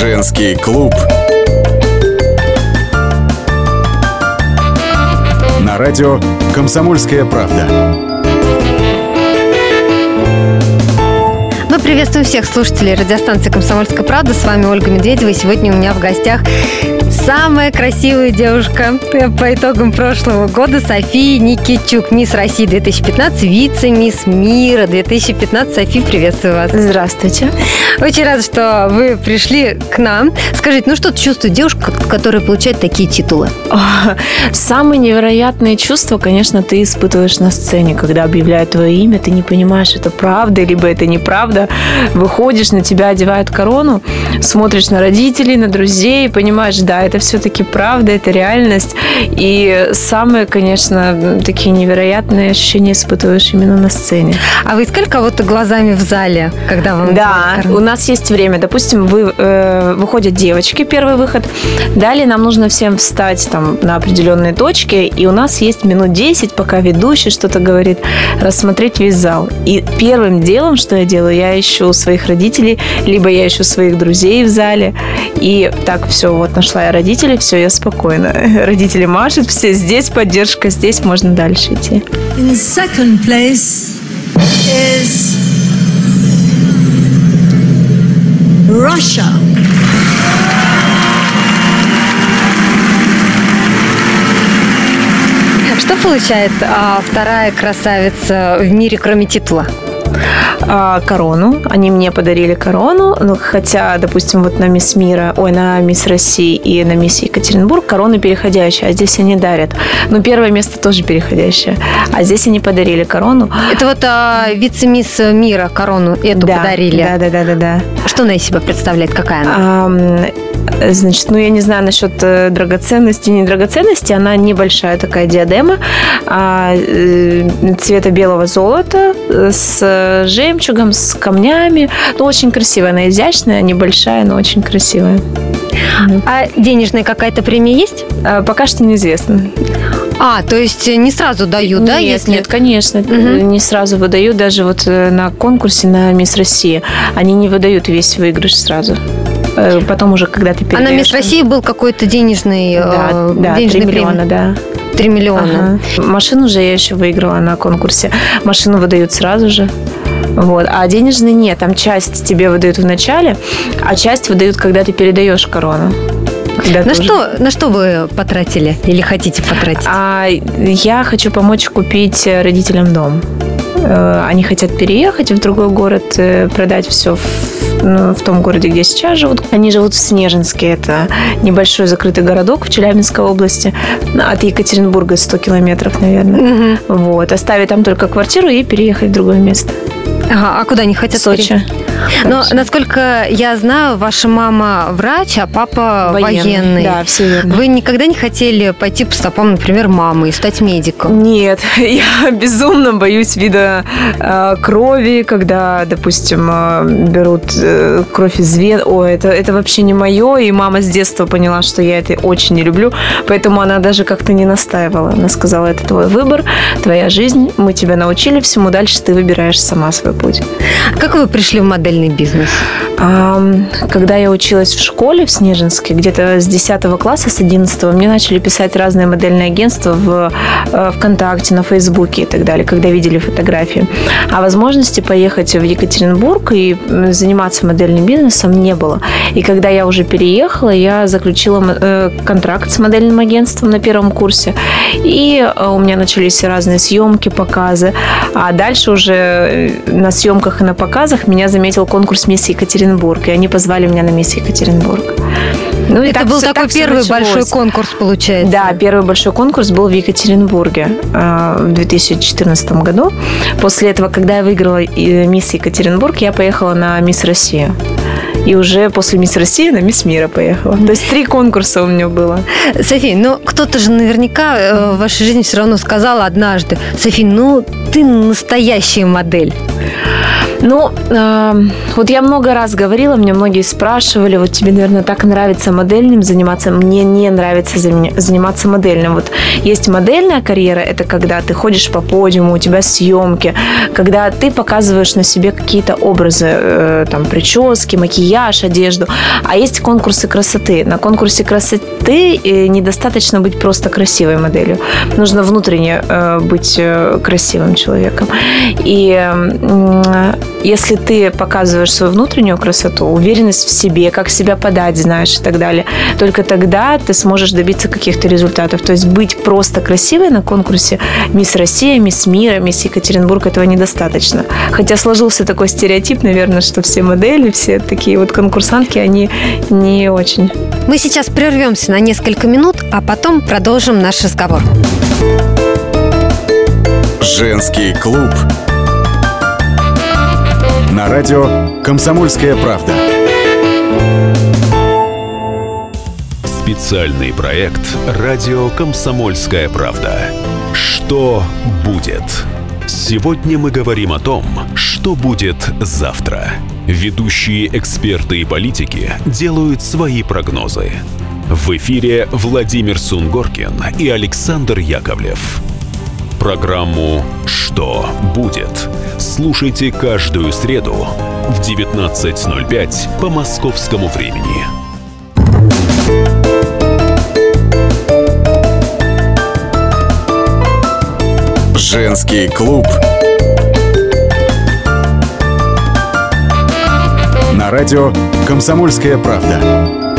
Женский клуб. На радио «Комсомольская правда». Мы приветствуем всех слушателей радиостанции «Комсомольская правда». С вами Ольга Медведева. И сегодня у меня в гостях самая красивая девушка по итогам прошлого года София Никитчук, мисс России 2015, вице-мисс мира 2015. София, приветствую вас. Здравствуйте. Очень рада, что вы пришли к нам. Скажите, ну что чувствует девушка, которая получает такие титулы? Самые невероятные чувства, конечно, ты испытываешь на сцене, когда объявляют твое имя, ты не понимаешь, это правда, либо это неправда. Выходишь, на тебя одевают корону, смотришь на родителей, на друзей, понимаешь, да, это все-таки правда, это реальность. И самые, конечно, такие невероятные ощущения испытываешь именно на сцене. А вы искали кого-то глазами в зале, когда вам Да, у нас есть время. Допустим, вы, э, выходят девочки, первый выход. Далее нам нужно всем встать там на определенные точки, и у нас есть минут 10, пока ведущий что-то говорит, рассмотреть весь зал. И первым делом, что я делаю, я ищу своих родителей, либо я ищу своих друзей в зале, и так все, вот нашла я родителей, все, я спокойно. Родители машут, все здесь поддержка, здесь можно дальше идти. In second place is Russia. Что получает а, вторая красавица в мире, кроме титула? А, корону. Они мне подарили корону, ну, хотя, допустим, вот на Мисс Мира, ой, на Мисс России и на Мисс Екатеринбург короны переходящие, а здесь они дарят. Но первое место тоже переходящее. А здесь они подарили корону. Это вот а, вице-мисс мира корону эту да, подарили. Да, да, да, да, да. Что она из себя представляет? Какая она? А, значит, ну я не знаю насчет э, драгоценности, не драгоценности, она небольшая такая диадема а, э, цвета белого золота э, с жемчугом, с камнями. Ну, очень красивая, она изящная, небольшая, но очень красивая. А денежная какая-то премия есть? А, пока что неизвестно. А, то есть не сразу дают, нет, да? Если... Нет, конечно, угу. не сразу выдают. Даже вот на конкурсе на Мисс Россия они не выдают весь выигрыш сразу потом уже, когда ты передаешь... А на Мисс России был какой-то денежный, да, э, да, денежный 3 миллиона, да. 3 миллиона. Ага. Машину же я еще выиграла на конкурсе. Машину выдают сразу же. Вот. А денежный нет. Там часть тебе выдают в начале, а часть выдают, когда ты передаешь корону. Когда на, что, уже... на что вы потратили или хотите потратить? А, я хочу помочь купить родителям дом. Они хотят переехать в другой город, продать все в в том городе, где сейчас живут. Они живут в Снежинске. Это небольшой закрытый городок в Челябинской области. От Екатеринбурга 100 километров, наверное. Угу. Вот. Оставить там только квартиру и переехать в другое место. Ага, а куда они хотят? Сочи. Но, насколько я знаю, ваша мама врач, а папа военный. военный. Да, все верно. Вы никогда не хотели пойти по стопам, например, мамы и стать медиком? Нет, я безумно боюсь вида э, крови, когда, допустим, э, берут э, кровь из вен. О, это, это вообще не мое, и мама с детства поняла, что я это очень не люблю, поэтому она даже как-то не настаивала. Она сказала, это твой выбор, твоя жизнь, мы тебя научили всему, дальше ты выбираешь сама свой путь. Как вы пришли в модельный бизнес? Когда я училась в школе в Снежинске, где-то с 10 класса, с 11, мне начали писать разные модельные агентства в э, ВКонтакте, на Фейсбуке и так далее, когда видели фотографии. А возможности поехать в Екатеринбург и заниматься модельным бизнесом не было. И когда я уже переехала, я заключила э, контракт с модельным агентством на первом курсе. И э, у меня начались разные съемки, показы. А дальше уже на съемках и на показах меня заметил конкурс «Мисс Екатеринбург», и они позвали меня на «Мисс Екатеринбург». Ну, это так, был такой так первый большой конкурс, получается. Да, первый большой конкурс был в Екатеринбурге э, в 2014 году. После этого, когда я выиграла э, Мисс Екатеринбург, я поехала на Мисс Россию. И уже после Мисс России на Мисс Мира поехала. То есть три конкурса у меня было. София, ну кто-то же наверняка э, в вашей жизни все равно сказал однажды, София, ну ты настоящая модель. Ну, э, вот я много раз говорила, мне многие спрашивали, вот тебе, наверное, так нравится модельным заниматься. Мне не нравится заниматься модельным. Вот есть модельная карьера, это когда ты ходишь по подиуму, у тебя съемки, когда ты показываешь на себе какие-то образы, э, там, прически, макияж, одежду. А есть конкурсы красоты. На конкурсе красоты э, недостаточно быть просто красивой моделью. Нужно внутренне э, быть э, красивым человеком. И э, если ты показываешь свою внутреннюю красоту, уверенность в себе, как себя подать знаешь и так далее, только тогда ты сможешь добиться каких-то результатов. То есть быть просто красивой на конкурсе Мисс Россия, Мисс Мира, Мисс Екатеринбург этого недостаточно. Хотя сложился такой стереотип, наверное, что все модели, все такие вот конкурсантки, они не очень. Мы сейчас прервемся на несколько минут, а потом продолжим наш разговор. Женский клуб на радио «Комсомольская правда». Специальный проект «Радио Комсомольская правда». Что будет? Сегодня мы говорим о том, что будет завтра. Ведущие эксперты и политики делают свои прогнозы. В эфире Владимир Сунгоркин и Александр Яковлев. Программу «Что будет?» слушайте каждую среду в 19.05 по московскому времени. Женский клуб на радио «Комсомольская правда».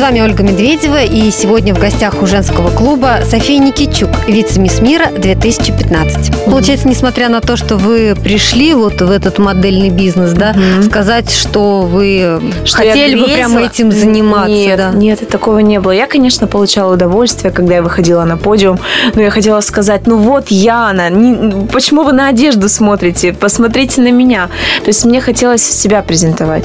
С вами Ольга Медведева, и сегодня в гостях у женского клуба София Никичук, вице-мисс мира 2015. Получается, несмотря на то, что вы пришли вот в этот модельный бизнес, да, Мгм. сказать, что вы Что хотели бы прямо этим заниматься, Нет, да. нет, такого не было. Я, конечно, получала удовольствие, когда я выходила на подиум, но я хотела сказать, ну вот Яна, не- почему вы на одежду смотрите? Посмотрите на меня. То есть мне хотелось себя презентовать.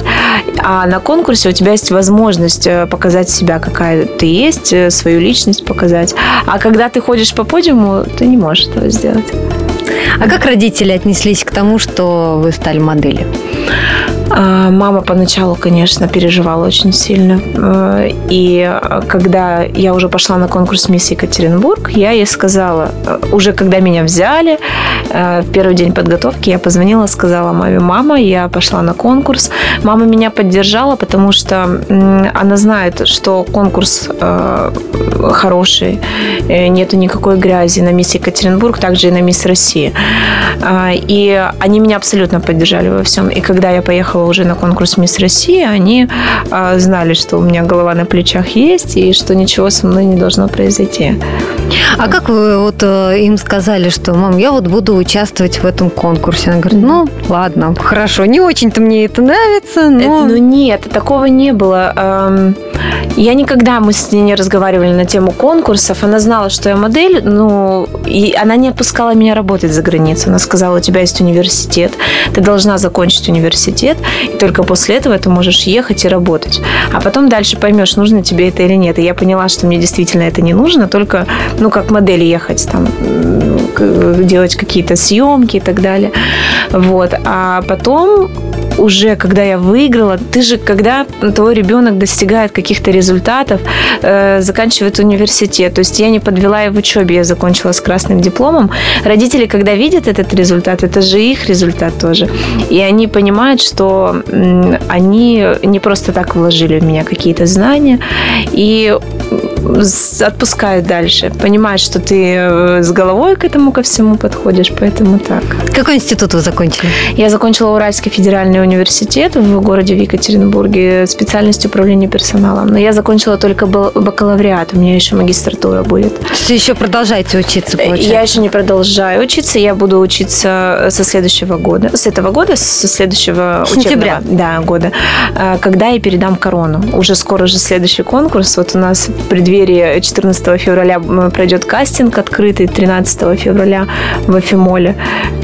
А на конкурсе у тебя есть возможность э, показать себя, какая ты есть, э, свою личность показать. А когда ты ходишь по подиуму, ты не можешь этого сделать. А как родители отнеслись к тому, что вы стали моделью? А, Мама поначалу, конечно, переживала очень сильно. Э, И э, когда я уже пошла на конкурс «Мисс Екатеринбург», я ей сказала, э, уже когда меня взяли, э, в первый день подготовки я позвонила, сказала маме, мама, я пошла на конкурс. Мама меня поддержала, потому что она знает, что конкурс хороший, нету никакой грязи на «Мисс Екатеринбург», также и на «Мисс Россия». А, И они меня абсолютно поддержали во всем. И когда я поехала уже на конкурс «Мисс Россия», они а, знали, что у меня голова на плечах есть и что ничего со мной не должно произойти. А как вы вот э, им сказали, что, мам, я вот буду участвовать в этом конкурсе? Она говорит, ну, ладно, хорошо, не очень-то мне это нравится, но... Это- ну нет, такого не было. Я никогда, мы с ней не разговаривали на тему конкурсов. Она знала, что я модель, ну, и она не отпускала меня работать за границей. Она сказала, у тебя есть университет, ты должна закончить университет, и только после этого ты можешь ехать и работать. А потом дальше поймешь, нужно тебе это или нет. И я поняла, что мне действительно это не нужно, только, ну, как модель ехать, там, делать какие-то съемки и так далее. Вот. А потом уже, когда я выиграла, ты же, когда твой ребенок достигает каких-то результатов, э, заканчивает университет, то есть я не подвела и в учебе, я закончила с красным дипломом. Родители, когда видят этот результат, это же их результат тоже. И они понимают, что они не просто так вложили в меня какие-то знания, и отпускают дальше. Понимают, что ты э, с головой к этому ко всему подходишь, поэтому так. Какой институт вы закончили? Я закончила Уральский федеральный университет в городе в Екатеринбурге, специальность управления персоналом. Но я закончила только бакалавриат, у меня еще магистратура будет. Есть еще продолжаете учиться, получается? Я еще не продолжаю учиться, я буду учиться со следующего года, с этого года, со следующего Сентября. учебного да, года, когда я передам корону. Уже скоро же следующий конкурс. Вот у нас в преддверии 14 февраля пройдет кастинг открытый, 13 февраля в Афимоле.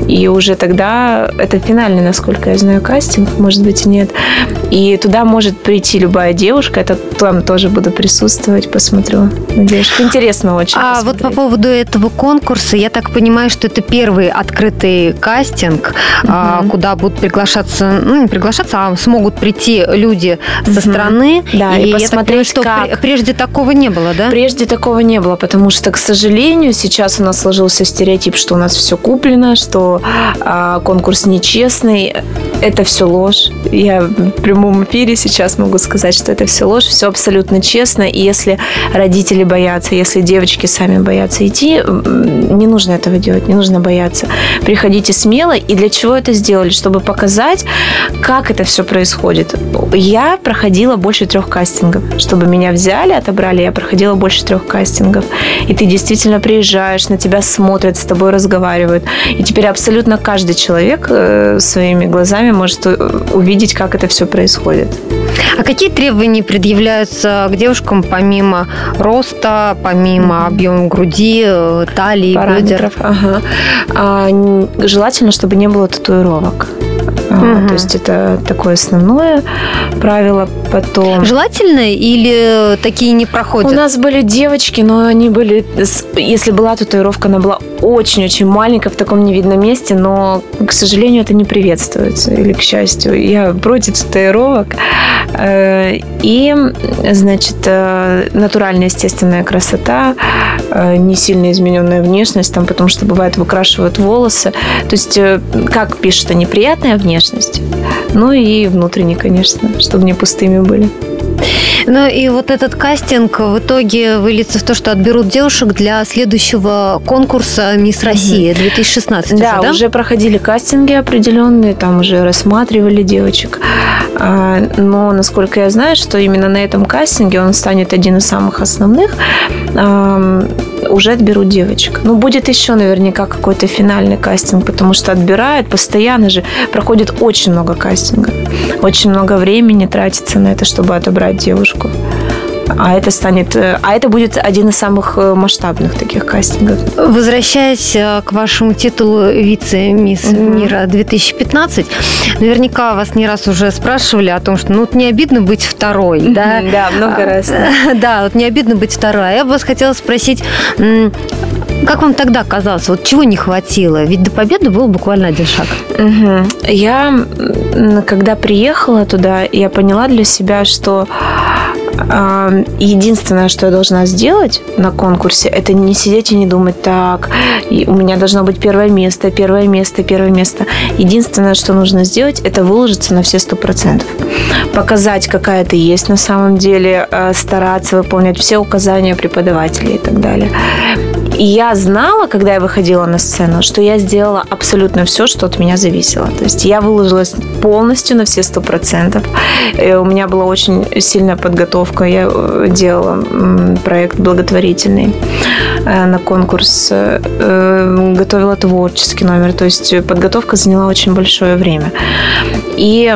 И уже тогда это финальный, насколько я знаю, кастинг, может быть, и нет. И туда может прийти любая девушка. Это там тоже буду присутствовать, посмотрю. Девушка, интересно очень. А посмотреть. вот по поводу этого конкурса, я так понимаю, что это первый открытый кастинг, угу. куда будут приглашаться, ну, не приглашаться, а смогут прийти люди со стороны. Да, и, и посмотреть, понимаю, что как. прежде такого не было, да? Прежде такого не было, потому что, к сожалению, сейчас у нас сложился стереотип, что у нас все куплено, что а, конкурс нечестный. Это все ложь. Я в прямом эфире сейчас могу сказать, что это все ложь, все абсолютно честно. И если родители боятся, если девочки сами боятся идти, не нужно этого делать, не нужно бояться. Приходите смело. И для чего это сделали? Чтобы показать, как это все происходит. Я проходила больше трех кастингов. Чтобы меня взяли, отобрали, я проходила больше трех кастингов. И ты действительно приезжаешь, на тебя смотрят, с тобой разговаривают. И теперь абсолютно каждый человек э, своими глазами может увидеть, как это все происходит. А какие требования предъявляются к девушкам помимо роста, помимо объема груди, э, талии, бедер? Ага. А, желательно, чтобы не было татуировок. Угу. То есть это такое основное правило. Потом... Желательно или такие не проходят? У нас были девочки, но они были... Если была татуировка, она была очень-очень маленькая в таком невидном месте, но, к сожалению, это не приветствуется. Или, к счастью, я против татуировок. Э, и, значит, э, натуральная естественная красота, э, не сильно измененная внешность, там, потому что бывает выкрашивают волосы. То есть, как пишут, неприятная внешность, ну и внутренне, конечно, чтобы не пустыми были. Ну и вот этот кастинг в итоге выльется в то, что отберут девушек для следующего конкурса «Мисс Россия» 2016 да, уже, да? уже проходили кастинги определенные, там уже рассматривали девочек. А, но, насколько я знаю, что именно на этом кастинге он станет один из самых основных, уже отберут девочек. Ну, будет еще наверняка какой-то финальный кастинг, потому что отбирают постоянно же. Проходит очень много кастингов. Очень много времени тратится на это, чтобы отобрать девушку. А это станет, э, а это будет один из самых э, масштабных таких кастингов. Возвращаясь э, к вашему титулу вице-мисс угу. мира 2015, наверняка вас не раз уже спрашивали о том, что ну вот не обидно быть второй, да? Да, много раз. Да, вот не обидно быть второй. А я бы вас хотела спросить, как вам тогда казалось, вот чего не хватило? Ведь до победы был буквально один шаг. Угу. Я, когда приехала туда, я поняла для себя, что Единственное, что я должна сделать на конкурсе, это не сидеть и не думать, так, у меня должно быть первое место, первое место, первое место. Единственное, что нужно сделать, это выложиться на все сто процентов. Показать, какая ты есть на самом деле, э, стараться выполнять все указания преподавателей и так далее. И я знала, когда я выходила на сцену, что я сделала абсолютно все, что от меня зависело. То есть я выложилась полностью на все сто процентов. Э, у меня была очень сильная подготовка. Я э, делала проект благотворительный э, на конкурс, готовила творческий номер. То есть подготовка заняла очень большое время. И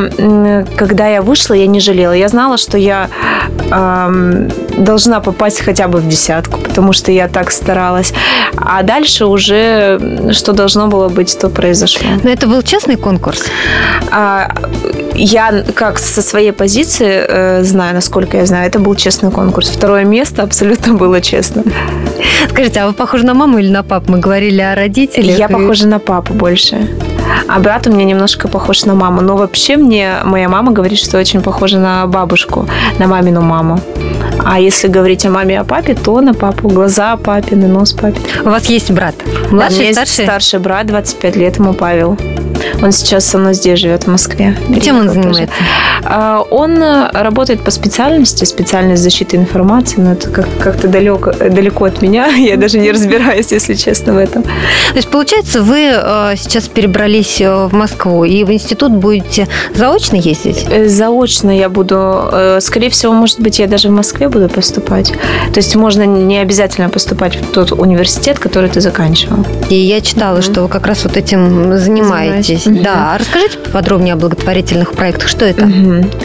когда я вышла, я не жалела. Я знала, что я э, должна попасть хотя бы в десятку, потому что я так старалась. А дальше уже что должно было быть, то произошло. Но это был честный конкурс? А, я как со своей позиции э, знаю, насколько я знаю, это был честный конкурс. Второе место абсолютно было честно. Скажите, а вы похожи на маму или на папу? Мы говорили о родителях. Я и... похожа на папу больше. А брат у меня немножко похож на маму. Но вообще мне моя мама говорит, что очень похожа на бабушку, на мамину маму. А если говорить о маме и о папе, то на папу. Глаза папины, нос папин. У вас есть брат? Младший, у меня старший? есть старший брат, 25 лет ему Павел. Он сейчас со мной здесь живет, в Москве. Чем он занимается? А, он работает по специальности, специальность защиты информации, но это как- как-то далеко, далеко от меня. Я даже не разбираюсь, если честно, в этом. То есть, получается, вы э, сейчас перебрались э, в Москву и в институт будете заочно ездить? Э, заочно я буду. Скорее всего, может быть, я даже в Москве буду поступать. То есть можно не обязательно поступать в тот университет, который ты заканчивал. И я читала, что вы как раз вот этим занимаетесь. Занимаюсь. Да, расскажите подробнее о благотворительных проектах. Что это?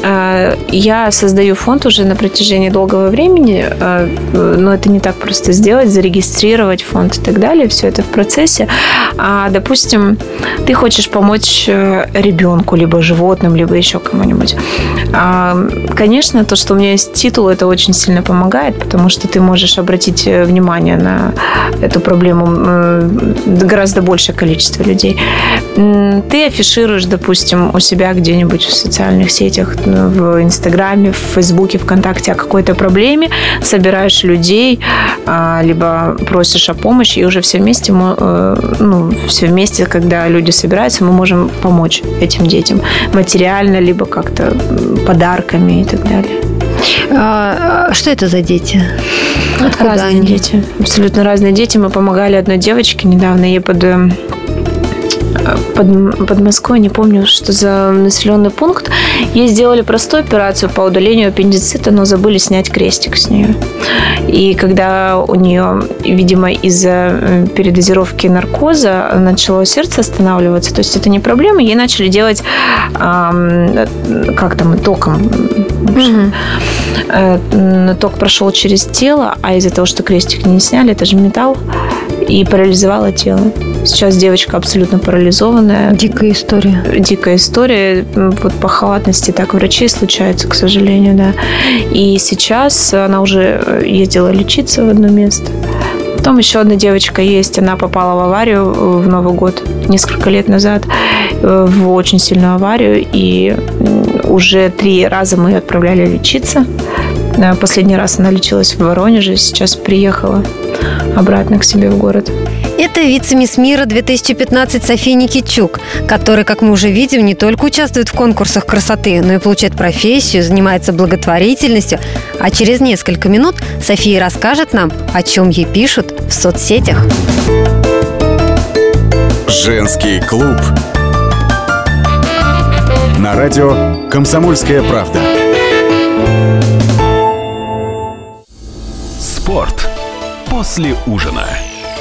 А, Я создаю фонд уже на протяжении долгого времени, а, но это не так просто сделать, зарегистрировать фонд и так далее. Все это в процессе. А, допустим, ты хочешь помочь э, ребенку, либо животным, либо еще кому-нибудь. А, Конечно, то, что у меня есть титул, это очень сильно помогает, потому что ты можешь обратить э, внимание на эту проблему гораздо большее количество людей. Ты афишируешь, допустим, у себя где-нибудь в социальных сетях, в Инстаграме, в Фейсбуке, ВКонтакте о какой-то проблеме, собираешь людей, а, либо просишь о помощи, и уже все вместе, мы, э, ну, все вместе, когда люди собираются, мы можем помочь этим детям материально, либо как-то подарками и так далее. А, а, что это за дети? Откуда разные они? дети. Абсолютно разные дети. Мы помогали одной девочке недавно. Ей под, э, под, под Москвой, не помню, что за населенный пункт. Ей сделали простую операцию по удалению аппендицита, но забыли снять крестик с нее. И когда у нее, видимо, из-за э, передозировки наркоза начало сердце останавливаться, то есть это не проблема, ей начали делать, ам, как там, током. Э, м, Ток прошел через тело, а из-за того, что крестик не сняли, это же металл, и парализовало тело. Сейчас девочка абсолютно парализованная. Дикая история. Дикая история. Вот по халатности так врачей случается, к сожалению, да. И сейчас она уже э, ездила лечиться в одно место. Потом еще одна девочка есть, она попала в аварию э, в Новый год несколько лет назад, э, в очень сильную аварию, и уже три раза мы ее отправляли лечиться. Последний раз она лечилась в Воронеже, сейчас приехала обратно к себе в город. Это вице-мисс мира 2015 София Никитчук, которая, как мы уже видим, не только участвует в конкурсах красоты, но и получает профессию, занимается благотворительностью. А через несколько минут София расскажет нам, о чем ей пишут в соцсетях. Женский клуб. На радио «Комсомольская правда». Спорт после ужина.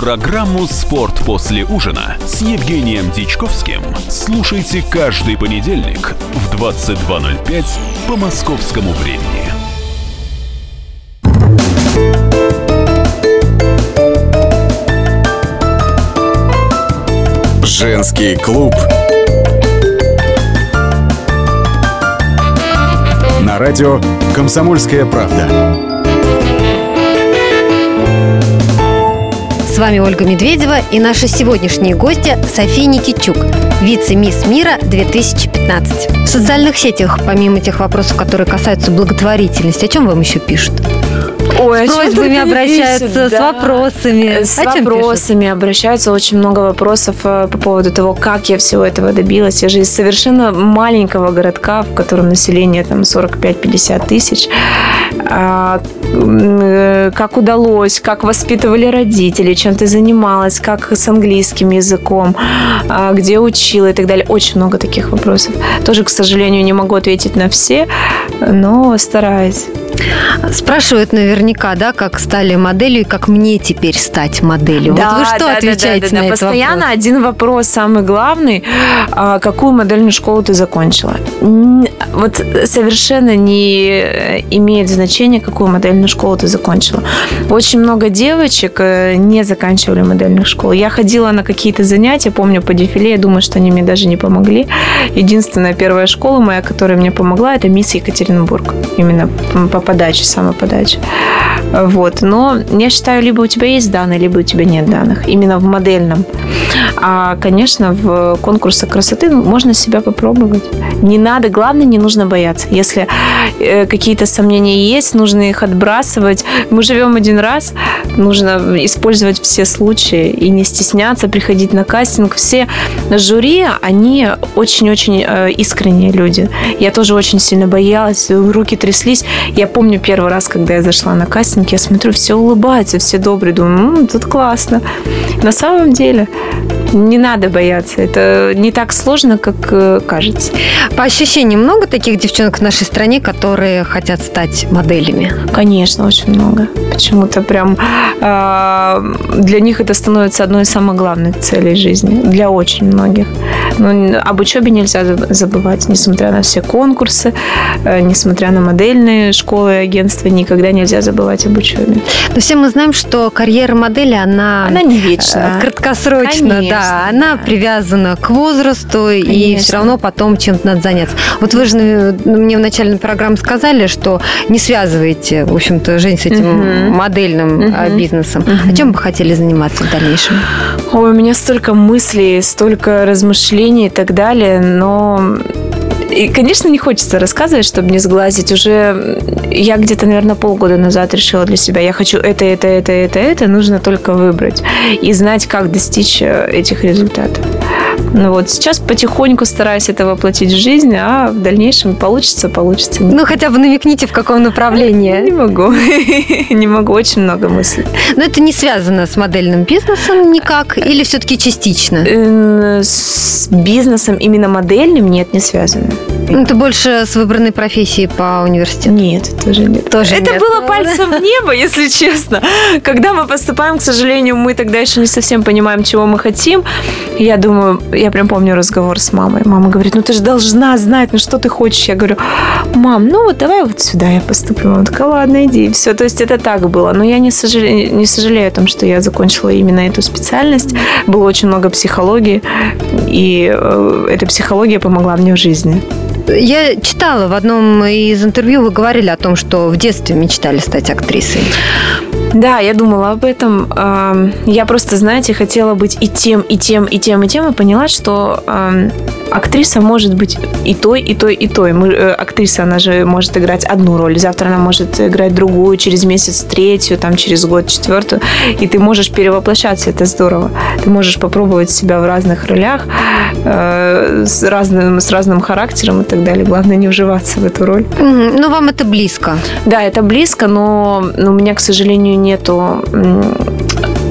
Программу «Спорт после ужина» с Евгением Дичковским слушайте каждый понедельник в 22.05 по московскому времени. Женский клуб. На радио «Комсомольская правда». Вами Ольга Медведева и наши сегодняшние гости София Никитчук, вице-мисс мира 2015. В социальных сетях, помимо тех вопросов, которые касаются благотворительности, о чем вам еще пишут? Ой, С просьбами обращаются, с вопросами. С чем вопросами обращаются. Очень много вопросов э, по поводу того, как я всего этого добилась. Я же из совершенно маленького городка, в котором население там 45-50 тысяч. А, э, Как удалось, как воспитывали родители, чем ты занималась, как с английским языком, а, где учила и так далее. Очень много таких вопросов. Тоже, к сожалению, не могу ответить на все, но стараюсь. Спрашивают наверняка, да, как стали моделью и как мне теперь стать моделью. вот вы что отвечаете на этот Постоянно вопрос? один вопрос, самый главный. А, Какую модельную школу ты закончила? Вот совершенно не э, имеет значения, какую модельную школу ты закончила. Очень много девочек э, не заканчивали модельных школ. Я ходила на какие-то занятия, помню, по дефиле, я думаю, что они мне даже не помогли. Единственная первая школа моя, которая мне помогла, это мисс Екатеринбург. Именно по подаче, самоподаче. Вот. Но я считаю, либо у тебя есть данные, либо у тебя нет данных. Именно в модельном. А, конечно, в конкурсах красоты можно себя попробовать. Не надо, главное, не нужно бояться. Если э, какие-то сомнения есть, нужно их отбрасывать. Мы живем один раз, нужно использовать все случаи и не стесняться приходить на кастинг. Все жюри, они очень-очень э, искренние люди. Я тоже очень сильно боялась, руки тряслись. Я помню первый раз, когда я зашла на кастинг, я смотрю, все улыбаются, все добрые. Думаю, М, тут классно. На самом деле не надо бояться. Это не так сложно, как э, кажется. По ощущениям, много таких девчонок в нашей стране, которые хотят стать моделями? Конечно, очень много. Почему-то прям э, для них это становится одной из самых главных целей жизни. Для очень многих. Но об учебе нельзя заб- забывать, несмотря на все конкурсы, э, несмотря на модельные школы и агентства, никогда нельзя забывать об учебе. Но все мы знаем, что карьера модели, она, Она не вечная. э, краткосрочна, Конечно, да. Она да. привязана к возрасту, и Конечно. все равно потом чем-то надо заняться. Вот вы же э, мне в начале программы сказали, что не связываете, в общем-то, жизнь с этим Мгм. модельным Мгм. бизнесом. Мгм. А чем бы хотели заниматься в дальнейшем? Ой, у меня столько мыслей, столько размышлений и так далее, но... И, конечно, не хочется рассказывать, чтобы не сглазить. Уже я где-то, наверное, полгода назад решила для себя, я хочу это, это, это, это, это, нужно только выбрать и знать, как достичь э, этих результатов. Ну вот, сейчас потихоньку стараюсь это воплотить в жизнь, а в дальнейшем получится, получится. Ну, хотя бы намекните, в каком Не направлении. могу. Не могу, очень много мыслей. Но это не связано с модельным бизнесом никак, или все-таки частично? С бизнесом именно модельным нет, не связано. Ну, это больше с выбранной профессией по университету. Нет, тоже нет. Тоже Это нет. было пальцем в небо, если честно. Когда мы поступаем, к сожалению, мы тогда еще не совсем понимаем, чего мы хотим. Я думаю, я прям помню разговор с мамой. Мама говорит, ну ты же должна знать, ну что ты хочешь. Я говорю, мам, ну вот давай вот сюда я поступлю. Мама такая, ладно, иди. Все, то есть это так было. Но я не сожалею, не сожалею о том, что я закончила именно эту специальность. Было очень много психологии, и э, эта психология помогла мне в жизни. Я читала в одном из интервью, вы говорили о том, что в детстве мечтали стать актрисой. Да, я думала об этом. Я просто, знаете, хотела быть и тем, и тем, и тем, и тем, и поняла, что актриса может быть и той, и той, и той. Мы, э, актриса, она же может играть одну роль, завтра она может играть другую, через месяц третью, там через год четвертую, и ты можешь перевоплощаться, это здорово. Ты можешь попробовать себя в разных ролях, э, с разным, с разным характером и так далее. Главное не вживаться в эту роль. Ну, вам это близко. Да, это близко, но но у меня, к сожалению, нету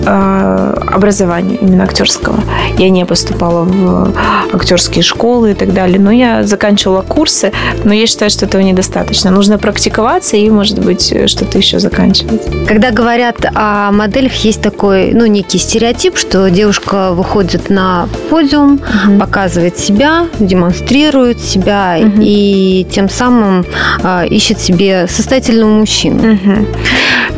образования именно актерского. Я не поступала в актерские школы и так далее. Но я заканчивала курсы, но я считаю, что этого недостаточно. Нужно практиковаться и, может быть, что-то еще заканчивать. Когда говорят о моделях, есть такой, ну, некий стереотип, что девушка выходит на подиум, показывает себя, демонстрирует себя Мгм. и тем самым а, ищет себе состоятельного мужчину. Мгм.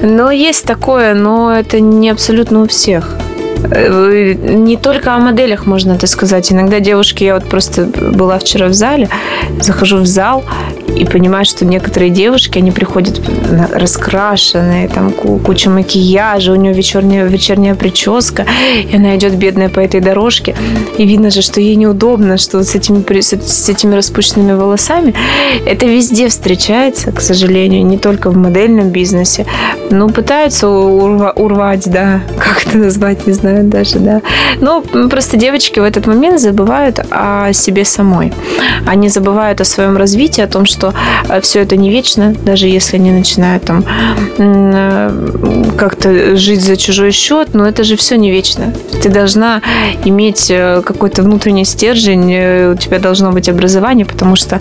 Но есть такое, но это не абсолютно у всех. Э, Не только о моделях можно это сказать. Иногда девушки, я вот просто была вчера в зале, захожу в зал и понимаю, что некоторые девушки, они приходят раскрашенные, там ку- куча макияжа, у нее вечерняя, вечерняя прическа, и она идет бедная по этой дорожке, и видно же, что ей неудобно, что вот с этими, с этими распущенными волосами. Это везде встречается, к сожалению, не только в модельном бизнесе. Ну, пытаются урва- урвать, да, как это назвать, не знаю даже, да. Но просто девочки в этот момент забывают о себе самой. Они забывают о своем развитии, о том, что все это не вечно, даже если они начинают там э, как-то жить за чужой счет, но это же все не вечно. Ты должна иметь э, какой-то внутренний стержень, э, у тебя должно быть образование, потому что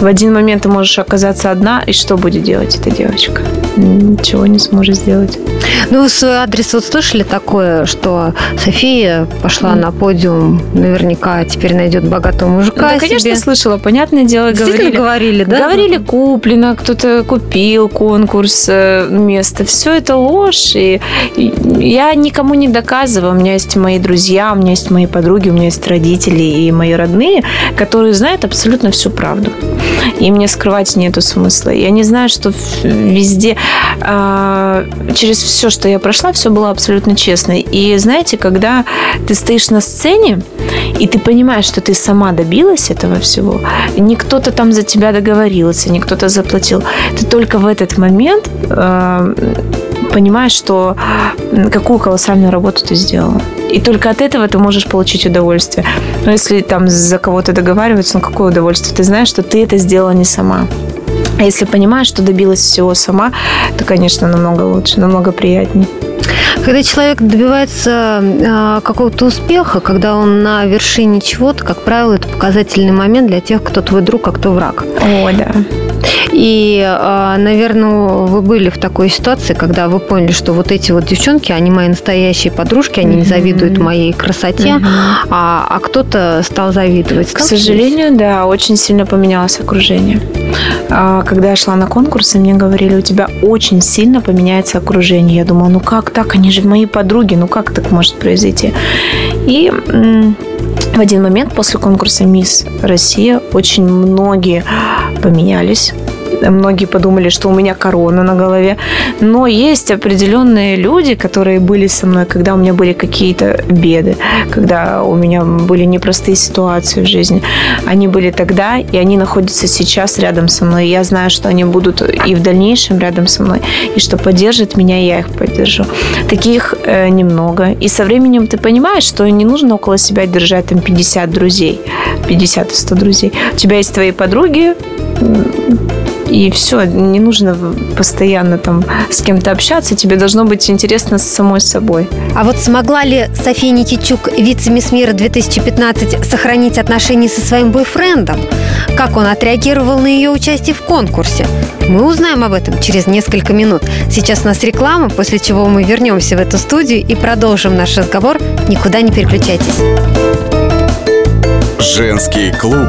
в один момент ты можешь оказаться одна, и что будет делать эта девочка? Ничего не сможет сделать. Ну, вы в свой адрес вот слышали такое, что София пошла на подиум, наверняка теперь найдет богатого мужика да, конечно, себе. слышала. Понятное дело, Действительно говорили. говорили, да? Говорили, куплено, кто-то купил конкурс, э, место. Все это ложь. И я никому не доказываю. У меня есть мои друзья, у меня есть мои подруги, у меня есть родители и мои родные, которые знают абсолютно всю правду. И мне скрывать нету смысла. Я не знаю, что везде... а, через все, что я прошла, все было абсолютно честно. И знаете, когда ты стоишь на сцене, и ты понимаешь, что ты сама добилась этого всего, не кто-то там за тебя договорился, не кто-то заплатил. Ты только в этот момент э, понимаешь, что какую колоссальную работу ты сделала. И только от этого ты можешь получить удовольствие. Но если там за кого-то договариваться, ну какое удовольствие? Ты знаешь, что ты это сделала не сама. А если понимаешь, что добилась всего сама, то, конечно, намного лучше, намного приятнее. Когда человек добивается э, какого-то успеха, когда он на вершине чего-то, как правило, это показательный момент для тех, кто твой друг, а кто враг. О, да. И, э, наверное, вы были в такой ситуации, когда вы поняли, что вот эти вот девчонки, они мои настоящие подружки, они не завидуют моей красоте, а, а кто-то стал завидовать. К сожалению, да, очень сильно поменялось окружение. А, Когда я шла на конкурсы, мне говорили, у тебя очень сильно поменяется окружение. Я думала, ну как так? Они же мои подруги, ну как так может произойти? И в один момент после конкурса «Мисс Россия» очень многие поменялись. Многие подумали, что у меня корона на голове. Но есть определенные люди, которые были со мной, когда у меня были какие-то беды, когда у меня были непростые ситуации в жизни. Они были тогда, и они находятся сейчас рядом со мной. Я знаю, что они будут и в дальнейшем рядом со мной, и что поддержат меня, и я их поддержу. Таких э, немного. И со временем ты понимаешь, что не нужно около себя держать там 50 друзей, 50-100 друзей. У тебя есть твои подруги, и все, не нужно постоянно там с кем-то общаться, тебе должно быть интересно с самой собой. А вот смогла ли София Никитчук, вице-мисс мира 2015, сохранить отношения со своим бойфрендом? Как он отреагировал на ее участие в конкурсе? Мы узнаем об этом через несколько минут. Сейчас у нас реклама, после чего мы вернемся в эту студию и продолжим наш разговор. Никуда не переключайтесь. Женский клуб.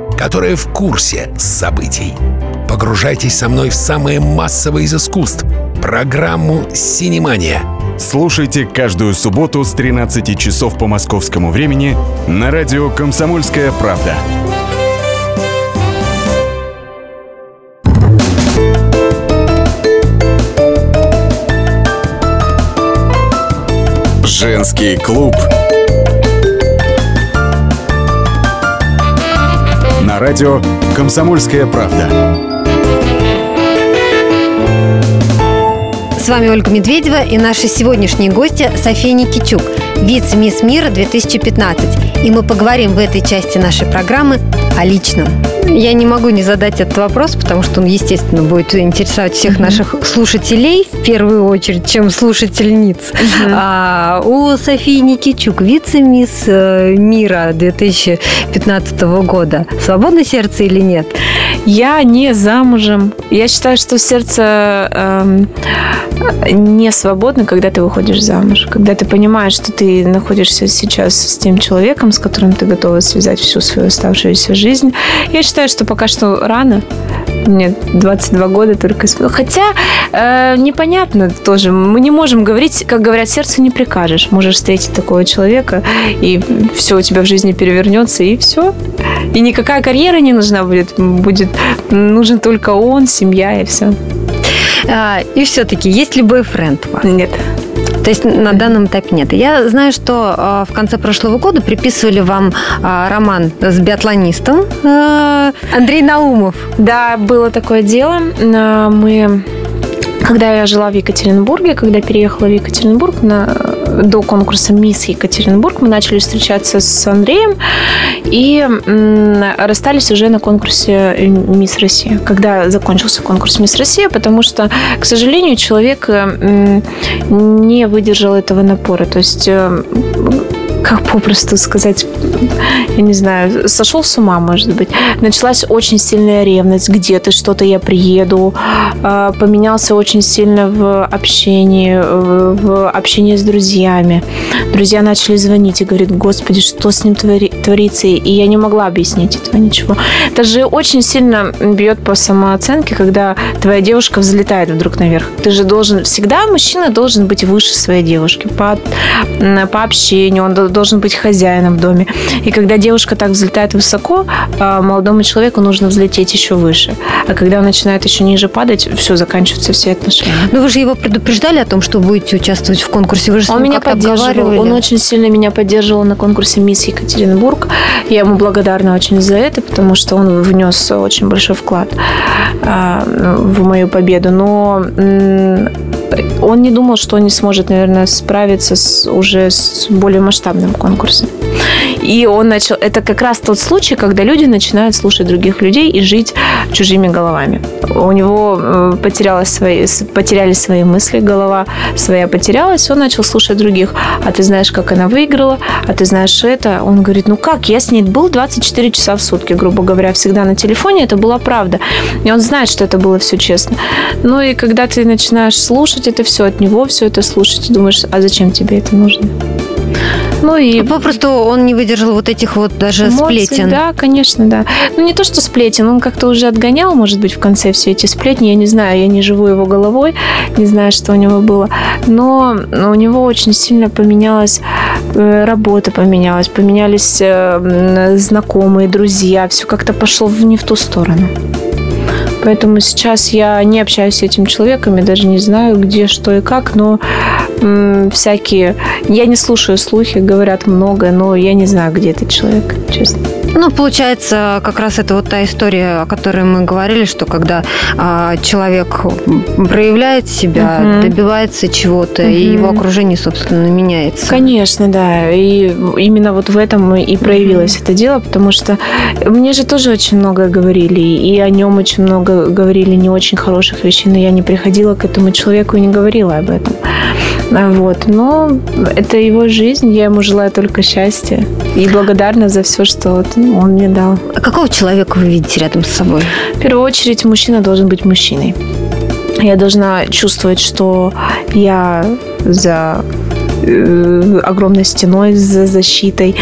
которые в курсе событий. Погружайтесь со мной в самое массовое из искусств – программу «Синемания». Слушайте каждую субботу с 13 часов по московскому времени на радио «Комсомольская правда». Женский клуб. Радио «Комсомольская правда». С вами Ольга Медведева и наши сегодняшние гости София Никитюк, вице-мисс мира 2015. И мы поговорим в этой части нашей программы о личном. Я не могу не задать этот вопрос, потому что он, естественно, будет интересовать всех наших слушателей в первую очередь, чем слушательниц. А, у Софии Никитюк, вице-мисс э, мира 2015 года, свободно сердце или нет? Я не замужем. Я считаю, что сердце эм, не свободно, когда ты выходишь замуж. Когда ты понимаешь, что ты находишься сейчас с тем человеком, с которым ты готова связать всю свою оставшуюся жизнь. Я считаю, что пока что рано. Мне 22 года только. Хотя э, непонятно тоже. Мы не можем говорить, как говорят, сердцу не прикажешь. Можешь встретить такого человека, и все у тебя в жизни перевернется, и все. И никакая карьера не нужна будет. Будет нужен только он, семья, и все. А, и все-таки, есть ли бойфренд? Нет. То есть на данном этапе нет. Я знаю, что э, в конце прошлого года приписывали вам э, роман с биатлонистом э, Андрей Наумов. Да, было такое дело. Мы когда я жила в Екатеринбурге, когда переехала в Екатеринбург на, до конкурса «Мисс Екатеринбург», мы начали встречаться с Андреем и расстались уже на конкурсе «Мисс Россия», когда закончился конкурс «Мисс Россия», потому что, к сожалению, человек м, не выдержал этого напора. То есть э, как попросту сказать, я не знаю, сошел с ума, может быть. Началась очень сильная ревность, где ты, что-то я приеду. А, поменялся очень сильно в общении, в общении с друзьями. Друзья начали звонить и говорить, господи, что с ним творится? И я не могла объяснить этого ничего. Это же очень сильно бьет по самооценке, когда твоя девушка взлетает вдруг наверх. Ты же должен, всегда мужчина должен быть выше своей девушки по, по общению, он должен быть хозяином в доме. И когда девушка так взлетает высоко, а, молодому человеку нужно взлететь еще выше. А когда он начинает еще ниже падать, все, заканчиваются все отношения. Но вы же его предупреждали о том, что будете участвовать в конкурсе? Вы же он меня поддерживал. Он очень сильно меня поддерживал на конкурсе «Мисс Екатеринбург». Я ему благодарна очень за это, потому что он внес очень большой вклад а, в мою победу. Но он не думал, что не сможет, наверное, справиться с, уже с более масштабным конкурсом. И он начал... Это как раз тот случай, когда люди начинают слушать других людей и жить чужими головами. У него э, потерялось свои, потерялись свои мысли, голова своя потерялась, он начал слушать других. А ты знаешь, как она выиграла? А ты знаешь это? Он говорит, ну как? Я с ней был 24 часа в сутки, грубо говоря, всегда на телефоне. Это была правда. И он знает, что это было все честно. Ну и когда ты начинаешь слушать это все от него, все это слушать, ты думаешь, а зачем тебе это нужно? Ну и попросту он не выдержал вот этих вот даже эмоций, сплетен. Да, конечно, да. Ну не то, что сплетен, он как-то уже отгонял, может быть, в конце все эти сплетни. Я не знаю, я не живу его головой, не знаю, что у него было. Но у него очень сильно поменялась э, работа, поменялась, поменялись э, знакомые, друзья. Все как-то пошло не в ту сторону. Поэтому сейчас я не общаюсь с этим человеком, я даже не знаю, где, что и как, но м, всякие... Я не слушаю слухи, говорят много, но я не знаю, где этот человек, честно. Ну, получается, как раз это вот та история, о которой мы говорили, что когда а, человек проявляет себя, угу. добивается чего-то, угу. и его окружение, собственно, меняется. Конечно, да. И именно вот в этом и проявилось угу. это дело, потому что мне же тоже очень много говорили, и о нем очень много говорили не очень хороших вещей, но я не приходила к этому человеку и не говорила об этом. Вот. Но это его жизнь, я ему желаю только счастья и благодарна за все, что вот он мне дал. А какого человека вы видите рядом с собой? В первую очередь, мужчина должен быть мужчиной. Я должна чувствовать, что я за э, огромной стеной, за защитой.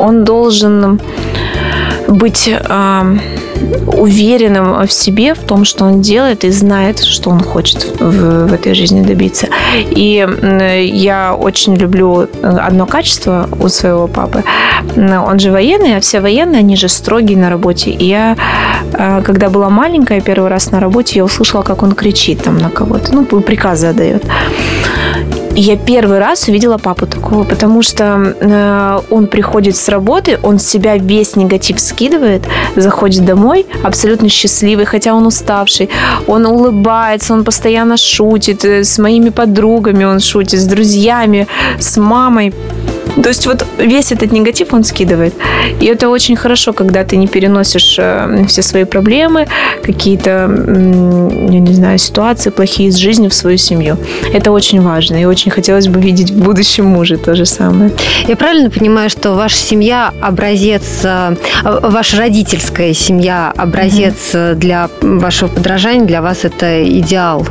Он должен быть э, уверенным в себе, в том, что он делает и знает, что он хочет в, в этой жизни добиться. И я очень люблю одно качество у своего папы. Он же военный, а все военные, они же строгие на работе. И я, э, когда была маленькая, первый раз на работе, я услышала, как он кричит там на кого-то, ну, приказы отдает я первый раз увидела папу такого, потому что э, он приходит с работы, он с себя весь негатив скидывает, заходит домой абсолютно счастливый, хотя он уставший. Он улыбается, он постоянно шутит, э, с моими подругами он шутит, с друзьями, с мамой. То есть вот весь этот негатив он скидывает. И это очень хорошо, когда ты не переносишь э, все свои проблемы, какие-то, я не знаю, ситуации плохие из жизни в свою семью. Это очень важно. И очень хотелось бы видеть в будущем муже то же самое. Я правильно понимаю, что ваша семья образец, э, ваша родительская семья образец mm-hmm. для вашего подражания, для вас это идеал,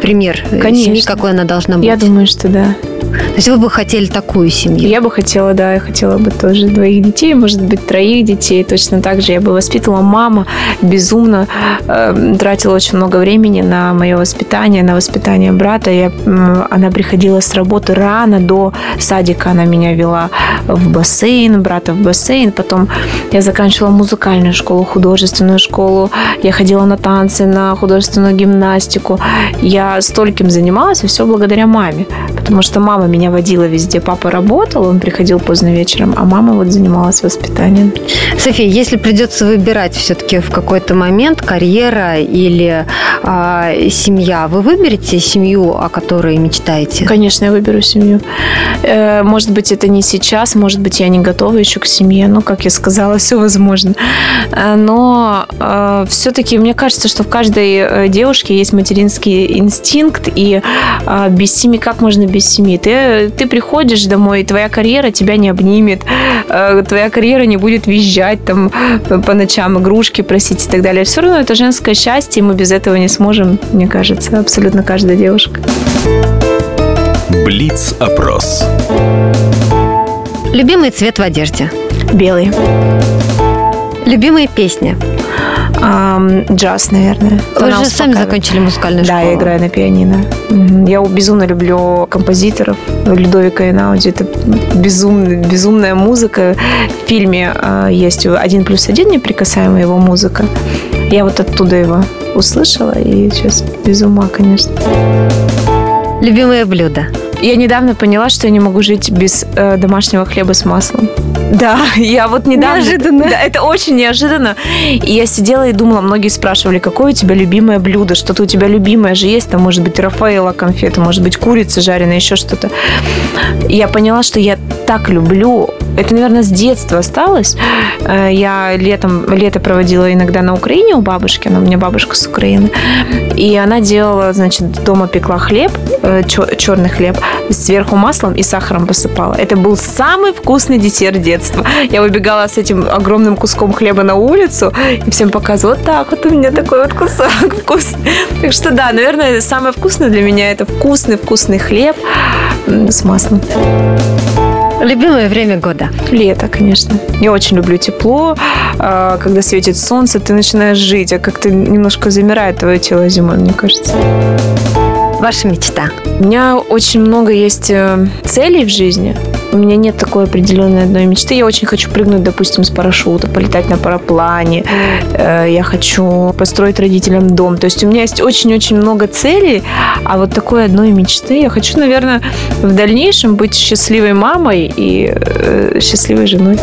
пример Конечно. семьи, какой она должна быть? Я думаю, что да. То есть вы бы хотели такую семью? Я бы хотела, да, я хотела бы тоже двоих детей, может быть, троих детей. Точно так же я бы воспитывала. Мама безумно э, тратила очень много времени на мое воспитание, на воспитание брата. Я, э, она приходила с работы рано, до садика она меня вела в бассейн, брата в бассейн. Потом я заканчивала музыкальную школу, художественную школу. Я ходила на танцы, на художественную гимнастику. Я стольким занималась, и все благодаря маме. Потому что мама меня водила везде. Папа работал, он приходил поздно вечером, а мама вот занималась воспитанием. София, если придется выбирать все-таки в какой-то момент карьера или а, семья, вы выберете семью, о которой мечтаете? Конечно, я выберу семью. Э, может быть, это не сейчас, может быть, я не готова еще к семье. Ну, как я сказала, все возможно. Э, но э, все-таки мне кажется, что в каждой девушке есть материнский инстинкт, и без семьи, как можно без без семьи. Ты, ты приходишь домой, и твоя карьера тебя не обнимет, э, твоя карьера не будет визжать там по ночам, игрушки просить и так далее. Все равно это женское счастье, и мы без этого не сможем, мне кажется, абсолютно каждая девушка. Блиц-опрос. Любимый цвет в одежде. Белый. Любимые песни. Джаз, наверное. Вы Она же сами успокаивает. закончили музыкальную Да, школу. я играю на пианино. Я безумно люблю композиторов. Людовика Эйнауди. Это безумная, безумная музыка. В фильме а, есть «Один плюс один» неприкасаемая его музыка. Я вот оттуда его услышала, и сейчас без ума, конечно. Любимое блюдо. Я недавно поняла, что я не могу жить без э, домашнего хлеба с маслом. Да, я вот недавно... Неожиданно. Да, это очень неожиданно. И я сидела и думала, многие спрашивали, какое у тебя любимое блюдо, что-то у тебя любимое же есть, там может быть Рафаэла конфеты, может быть курица жареная, еще что-то. Я поняла, что я так люблю это, наверное, с детства осталось. Э, Я летом, лето проводила иногда на Украине у бабушки. Она у меня бабушка с Украины. И она делала, значит, дома пекла хлеб, черный хлеб, сверху маслом и сахаром посыпала. Это был самый вкусный десерт детства. Я выбегала с этим огромным куском хлеба на улицу и всем показывала, вот так вот у меня такой вот кусок вкусный. Так что да, наверное, самое вкусное для меня это вкусный-вкусный хлеб с маслом. Любимое время года. Лето, конечно. Я очень люблю тепло. А, Когда светит солнце, ты начинаешь жить, а как-то немножко замирает твое тело зимой, мне кажется. Ваша мечта. У меня очень много есть э, целей в жизни. У меня нет такой определенной одной мечты. Я очень хочу прыгнуть, допустим, с парашюта, полетать на параплане. Э, Я хочу построить родителям дом. То есть у меня есть очень-очень много целей, а вот такой одной мечты. Я хочу, наверное, в дальнейшем быть счастливой мамой и э, счастливой женой.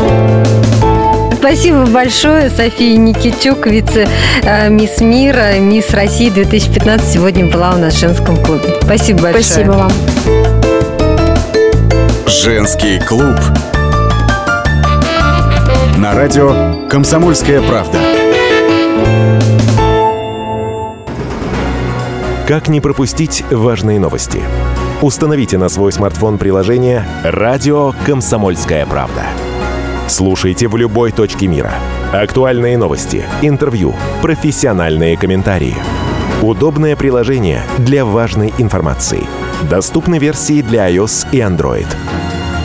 Спасибо большое, София Никитюк, вице-мисс мира, мисс России 2015, сегодня была у нас в женском клубе. Спасибо большое. Спасибо вам. Женский клуб. На радио «Комсомольская правда». Как не пропустить важные новости? Установите на свой смартфон приложение «Радио Комсомольская правда». Слушайте в любой точке мира. Актуальные новости, интервью, профессиональные комментарии. Удобное приложение для важной информации. Доступны версии для iOS и Android.